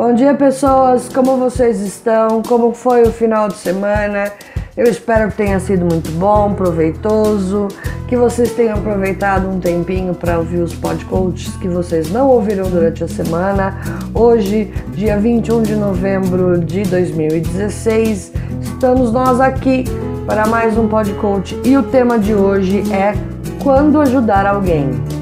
Bom dia, pessoas. Como vocês estão? Como foi o final de semana? Eu espero que tenha sido muito bom, proveitoso, que vocês tenham aproveitado um tempinho para ouvir os podcasts que vocês não ouviram durante a semana. Hoje, dia 21 de novembro de 2016, estamos nós aqui para mais um podcast e o tema de hoje é quando ajudar alguém.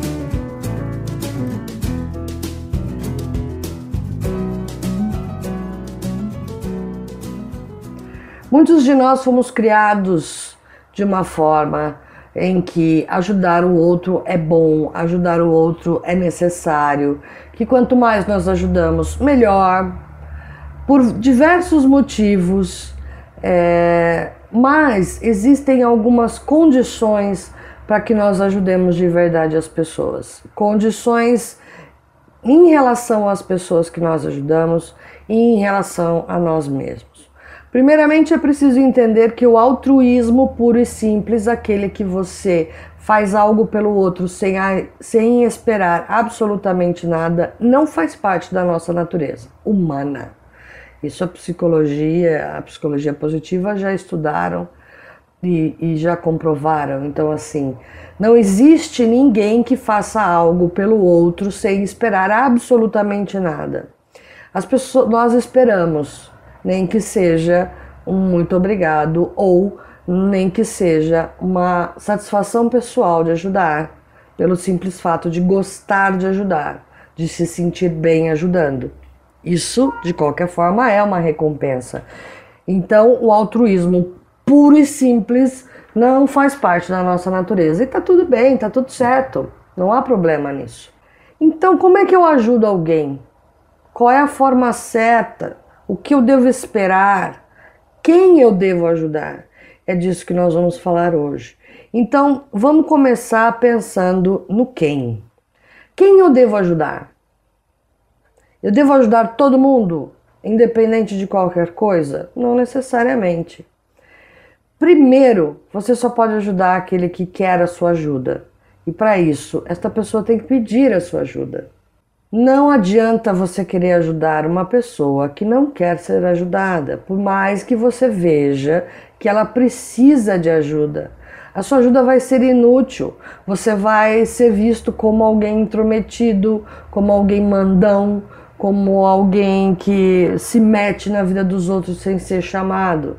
Muitos de nós fomos criados de uma forma em que ajudar o outro é bom, ajudar o outro é necessário, que quanto mais nós ajudamos, melhor, por diversos motivos, é, mas existem algumas condições para que nós ajudemos de verdade as pessoas. Condições em relação às pessoas que nós ajudamos e em relação a nós mesmos. Primeiramente, é preciso entender que o altruísmo puro e simples, aquele que você faz algo pelo outro sem, sem esperar absolutamente nada, não faz parte da nossa natureza humana. Isso a psicologia, a psicologia positiva já estudaram e, e já comprovaram. Então, assim, não existe ninguém que faça algo pelo outro sem esperar absolutamente nada. As pessoas, nós esperamos nem que seja um muito obrigado ou nem que seja uma satisfação pessoal de ajudar, pelo simples fato de gostar de ajudar, de se sentir bem ajudando. Isso, de qualquer forma, é uma recompensa. Então, o altruísmo puro e simples não faz parte da nossa natureza. E tá tudo bem, tá tudo certo, não há problema nisso. Então, como é que eu ajudo alguém? Qual é a forma certa? O que eu devo esperar, quem eu devo ajudar. É disso que nós vamos falar hoje. Então, vamos começar pensando no quem. Quem eu devo ajudar? Eu devo ajudar todo mundo, independente de qualquer coisa? Não necessariamente. Primeiro, você só pode ajudar aquele que quer a sua ajuda. E para isso, esta pessoa tem que pedir a sua ajuda. Não adianta você querer ajudar uma pessoa que não quer ser ajudada, por mais que você veja que ela precisa de ajuda. A sua ajuda vai ser inútil, você vai ser visto como alguém intrometido, como alguém mandão, como alguém que se mete na vida dos outros sem ser chamado.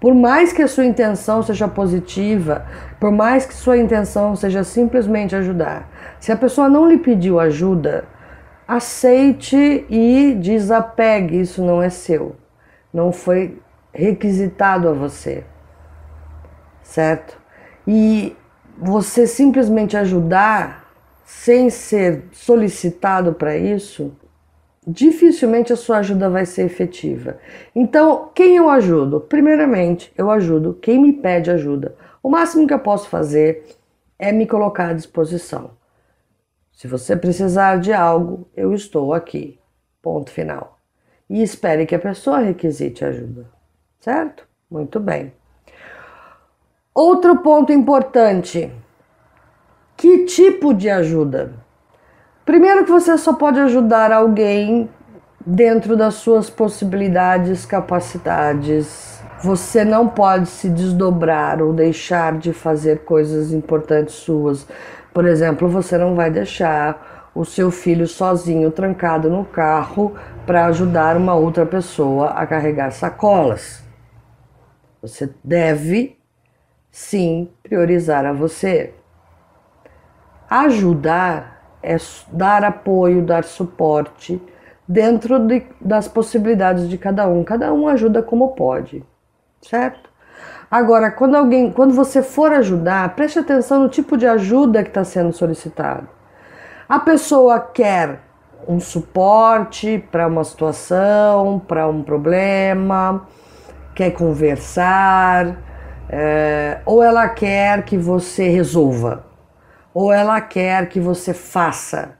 Por mais que a sua intenção seja positiva, por mais que sua intenção seja simplesmente ajudar, se a pessoa não lhe pediu ajuda, aceite e desapegue, isso não é seu. Não foi requisitado a você. Certo? E você simplesmente ajudar sem ser solicitado para isso, dificilmente a sua ajuda vai ser efetiva. Então, quem eu ajudo? Primeiramente, eu ajudo quem me pede ajuda. O máximo que eu posso fazer é me colocar à disposição. Se você precisar de algo, eu estou aqui. Ponto final. E espere que a pessoa requisite ajuda. Certo? Muito bem. Outro ponto importante: que tipo de ajuda? Primeiro, que você só pode ajudar alguém dentro das suas possibilidades, capacidades. Você não pode se desdobrar ou deixar de fazer coisas importantes suas por exemplo, você não vai deixar o seu filho sozinho trancado no carro para ajudar uma outra pessoa a carregar sacolas. Você deve sim priorizar a você. Ajudar é dar apoio, dar suporte dentro de, das possibilidades de cada um. Cada um ajuda como pode, certo? Agora, quando alguém, quando você for ajudar, preste atenção no tipo de ajuda que está sendo solicitado. A pessoa quer um suporte para uma situação, para um problema, quer conversar, é, ou ela quer que você resolva, ou ela quer que você faça.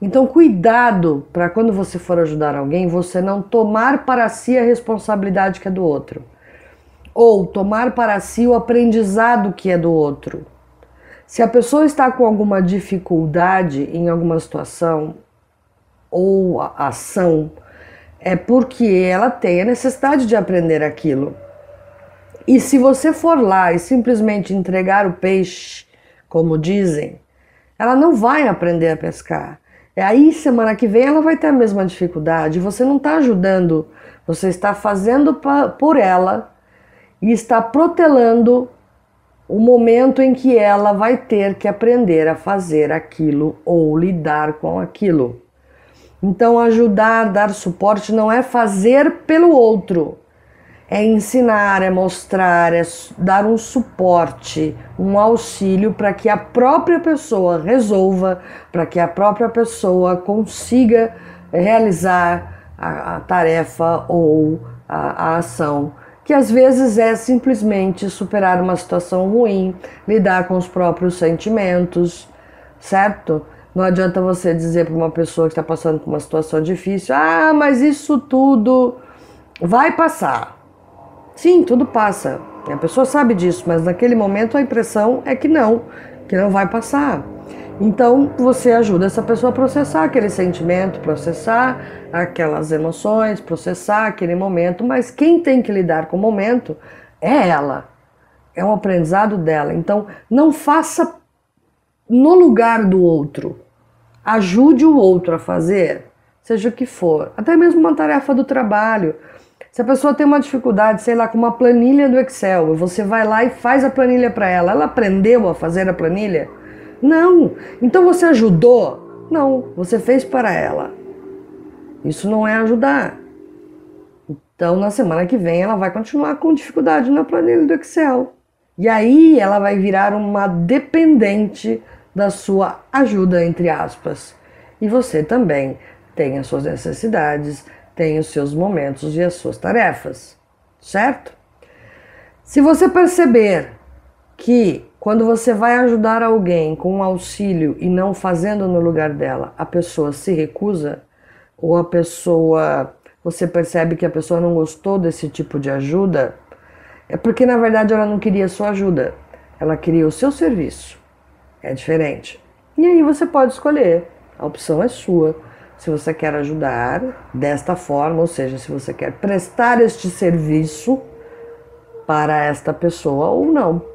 Então, cuidado para quando você for ajudar alguém, você não tomar para si a responsabilidade que é do outro ou tomar para si o aprendizado que é do outro. Se a pessoa está com alguma dificuldade em alguma situação ou ação, é porque ela tem a necessidade de aprender aquilo. E se você for lá e simplesmente entregar o peixe, como dizem, ela não vai aprender a pescar. E aí, semana que vem, ela vai ter a mesma dificuldade. Você não está ajudando, você está fazendo por ela e está protelando o momento em que ela vai ter que aprender a fazer aquilo ou lidar com aquilo. Então, ajudar, dar suporte não é fazer pelo outro, é ensinar, é mostrar, é dar um suporte, um auxílio para que a própria pessoa resolva, para que a própria pessoa consiga realizar a, a tarefa ou a, a ação que às vezes é simplesmente superar uma situação ruim, lidar com os próprios sentimentos, certo? Não adianta você dizer para uma pessoa que está passando por uma situação difícil: ah, mas isso tudo vai passar. Sim, tudo passa. A pessoa sabe disso, mas naquele momento a impressão é que não, que não vai passar. Então você ajuda essa pessoa a processar aquele sentimento, processar aquelas emoções, processar aquele momento, mas quem tem que lidar com o momento é ela. É um aprendizado dela. Então não faça no lugar do outro. Ajude o outro a fazer, seja o que for, até mesmo uma tarefa do trabalho. Se a pessoa tem uma dificuldade, sei lá, com uma planilha do Excel, você vai lá e faz a planilha para ela. Ela aprendeu a fazer a planilha? Não. Então você ajudou? Não, você fez para ela. Isso não é ajudar. Então na semana que vem ela vai continuar com dificuldade na planilha do Excel. E aí ela vai virar uma dependente da sua ajuda, entre aspas. E você também tem as suas necessidades, tem os seus momentos e as suas tarefas, certo? Se você perceber que quando você vai ajudar alguém com um auxílio e não fazendo no lugar dela, a pessoa se recusa, ou a pessoa, você percebe que a pessoa não gostou desse tipo de ajuda, é porque na verdade ela não queria sua ajuda, ela queria o seu serviço. É diferente. E aí você pode escolher, a opção é sua. Se você quer ajudar desta forma, ou seja, se você quer prestar este serviço para esta pessoa ou não.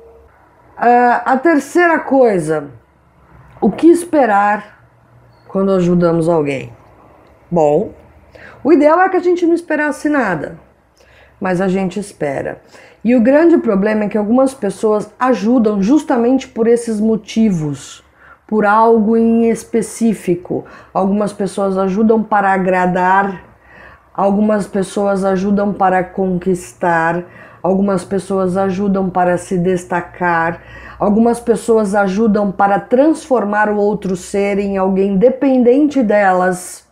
Uh, a terceira coisa, o que esperar quando ajudamos alguém? Bom, o ideal é que a gente não esperasse nada, mas a gente espera. E o grande problema é que algumas pessoas ajudam justamente por esses motivos, por algo em específico. Algumas pessoas ajudam para agradar, algumas pessoas ajudam para conquistar, algumas pessoas ajudam para se destacar, algumas pessoas ajudam para transformar o outro ser em alguém dependente delas.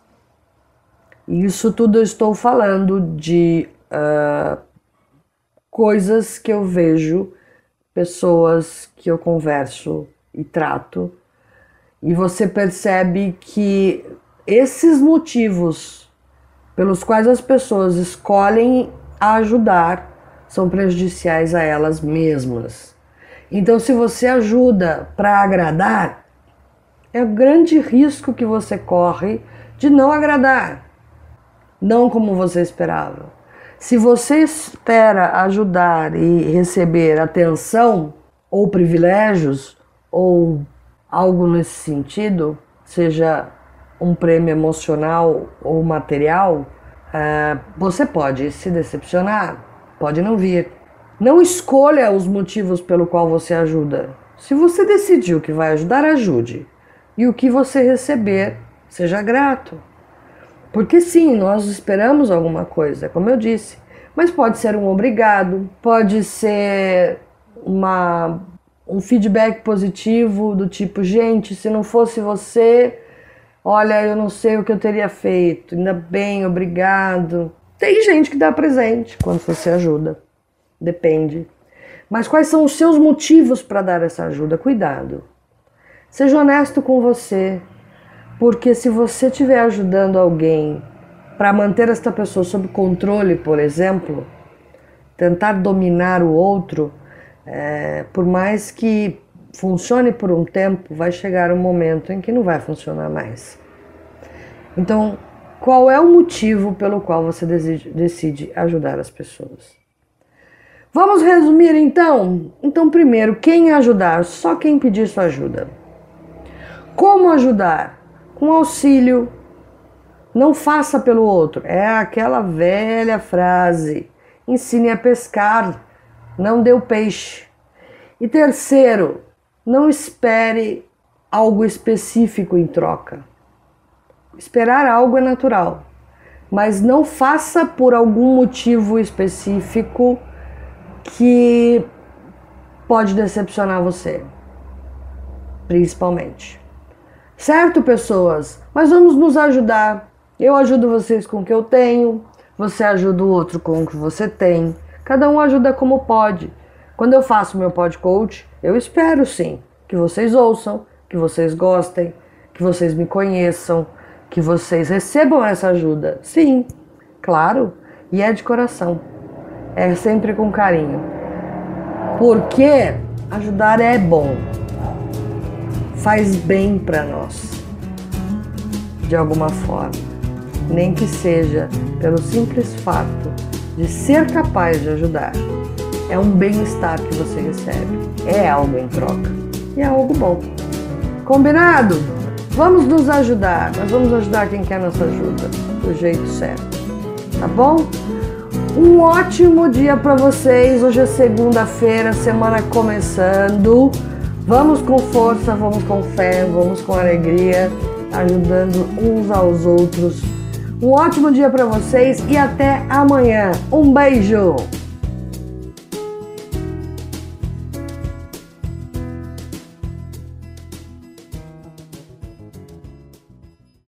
Isso tudo eu estou falando de uh, coisas que eu vejo, pessoas que eu converso e trato, e você percebe que esses motivos pelos quais as pessoas escolhem ajudar são prejudiciais a elas mesmas. Então, se você ajuda para agradar, é o grande risco que você corre de não agradar, não como você esperava. Se você espera ajudar e receber atenção ou privilégios ou algo nesse sentido, seja um prêmio emocional ou material, uh, você pode se decepcionar Pode não vir. Não escolha os motivos pelo qual você ajuda. Se você decidiu que vai ajudar, ajude. E o que você receber, seja grato. Porque sim, nós esperamos alguma coisa, como eu disse. Mas pode ser um obrigado, pode ser uma, um feedback positivo do tipo, gente, se não fosse você, olha, eu não sei o que eu teria feito. Ainda bem, obrigado. Tem gente que dá presente quando você ajuda. Depende. Mas quais são os seus motivos para dar essa ajuda? Cuidado. Seja honesto com você. Porque se você estiver ajudando alguém para manter esta pessoa sob controle, por exemplo, tentar dominar o outro, é, por mais que funcione por um tempo, vai chegar um momento em que não vai funcionar mais. Então, Qual é o motivo pelo qual você decide ajudar as pessoas? Vamos resumir então? Então, primeiro, quem ajudar? Só quem pedir sua ajuda. Como ajudar? Com auxílio. Não faça pelo outro. É aquela velha frase. Ensine a pescar, não dê o peixe. E terceiro, não espere algo específico em troca. Esperar algo é natural, mas não faça por algum motivo específico que pode decepcionar você, principalmente. Certo, pessoas? Mas vamos nos ajudar. Eu ajudo vocês com o que eu tenho, você ajuda o outro com o que você tem. Cada um ajuda como pode. Quando eu faço meu pod eu espero sim que vocês ouçam, que vocês gostem, que vocês me conheçam, que vocês recebam essa ajuda. Sim, claro, e é de coração é sempre com carinho. Porque ajudar é bom, faz bem para nós, de alguma forma, nem que seja pelo simples fato de ser capaz de ajudar. É um bem-estar que você recebe, é algo em troca e é algo bom. Combinado? Vamos nos ajudar, mas vamos ajudar quem quer nossa ajuda, do jeito certo. Tá bom? Um ótimo dia para vocês. Hoje é segunda-feira, semana começando. Vamos com força, vamos com fé, vamos com alegria, ajudando uns aos outros. Um ótimo dia para vocês e até amanhã. Um beijo.